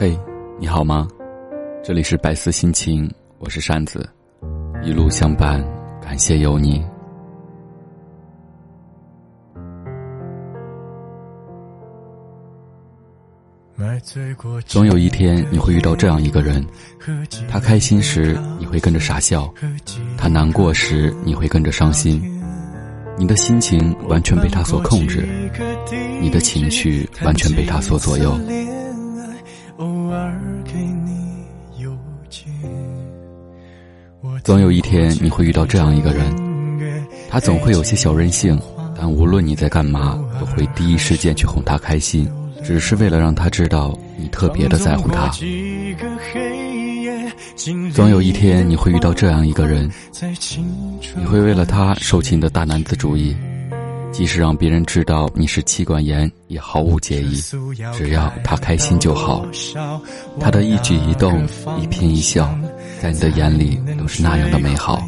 嘿，你好吗？这里是白丝心情，我是扇子，一路相伴，感谢有你。总有一天你会遇到这样一个人，他开心时你会跟着傻笑，他难过时你会跟着伤心，你的心情完全被他所控制，你的情绪完全被他所左右。偶尔给你有总有一天你会遇到这样一个人，他总会有些小任性，但无论你在干嘛，都会第一时间去哄他开心，只是为了让他知道你特别的在乎他。总有一天你会遇到这样一个人，你会为了他受尽的大男子主义。即使让别人知道你是妻管严，也毫无介意，只要他开心就好。他的一举一动、一颦一笑，在你的眼里都是那样的美好。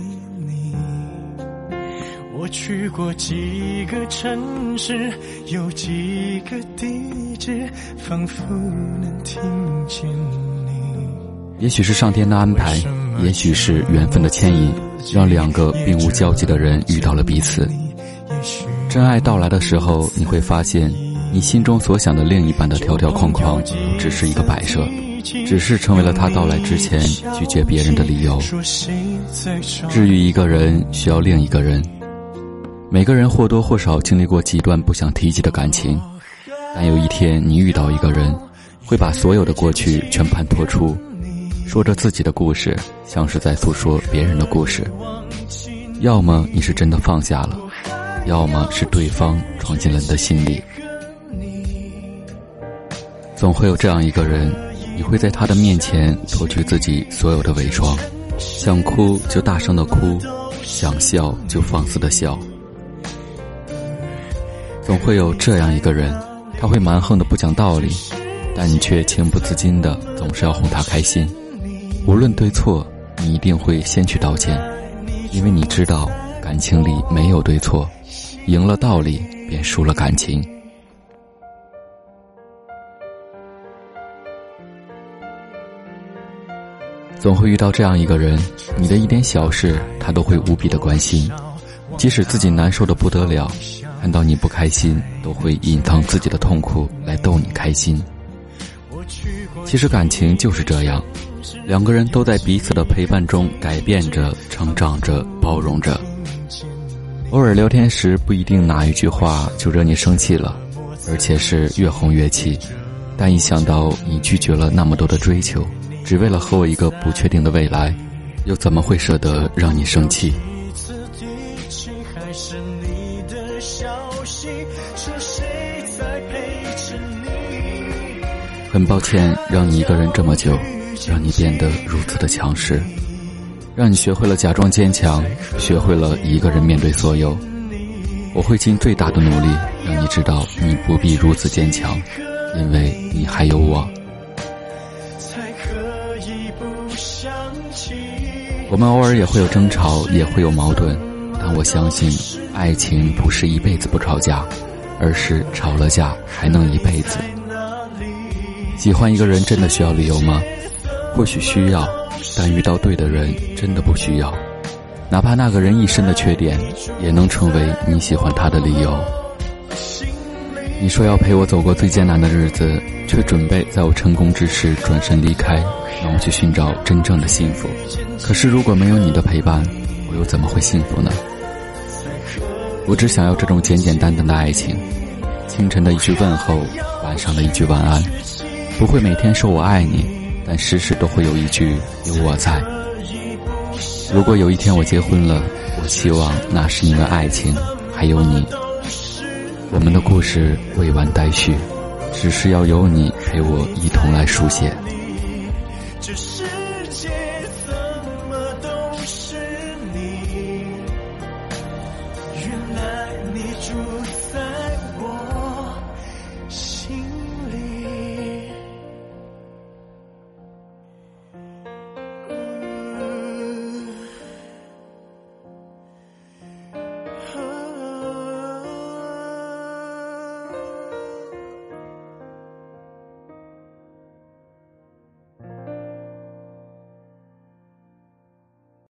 我去过几个城市，有几个地址，仿佛能听见你。也许是上天的安排，也许是缘分的牵引，让两个并无交集的人遇到了彼此。真爱到来的时候，你会发现，你心中所想的另一半的条条框框，只是一个摆设，只是成为了他到来之前拒绝别人的理由。治愈一个人需要另一个人，每个人或多或少经历过几段不想提及的感情，但有一天你遇到一个人，会把所有的过去全盘托出，说着自己的故事，像是在诉说别人的故事。要么你是真的放下了。要么是对方闯进了你的心里，总会有这样一个人，你会在他的面前脱去自己所有的伪装，想哭就大声的哭，想笑就放肆的笑。总会有这样一个人，他会蛮横的不讲道理，但你却情不自禁的总是要哄他开心，无论对错，你一定会先去道歉，因为你知道感情里没有对错。赢了道理，便输了感情。总会遇到这样一个人，你的一点小事，他都会无比的关心，即使自己难受的不得了，看到你不开心，都会隐藏自己的痛苦来逗你开心。其实感情就是这样，两个人都在彼此的陪伴中改变着、成长着、包容着。偶尔聊天时，不一定哪一句话就惹你生气了，而且是越哄越气。但一想到你拒绝了那么多的追求，只为了和我一个不确定的未来，又怎么会舍得让你生气？很抱歉让你一个人这么久，让你变得如此的强势。让你学会了假装坚强，学会了一个人面对所有。我会尽最大的努力，让你知道你不必如此坚强，因为你还有我。我们偶尔也会有争吵，也会有矛盾，但我相信，爱情不是一辈子不吵架，而是吵了架还能一辈子。喜欢一个人真的需要理由吗？或许需要。但遇到对的人，真的不需要，哪怕那个人一身的缺点，也能成为你喜欢他的理由。你说要陪我走过最艰难的日子，却准备在我成功之时转身离开，让我去寻找真正的幸福。可是如果没有你的陪伴，我又怎么会幸福呢？我只想要这种简简单单的爱情，清晨的一句问候，晚上的一句晚安，不会每天说我爱你。但时时都会有一句有我在。如果有一天我结婚了，我希望那是因为爱情，还有你。我们的故事未完待续，只是要有你陪我一同来书写。这世界怎么都是你？原来你住。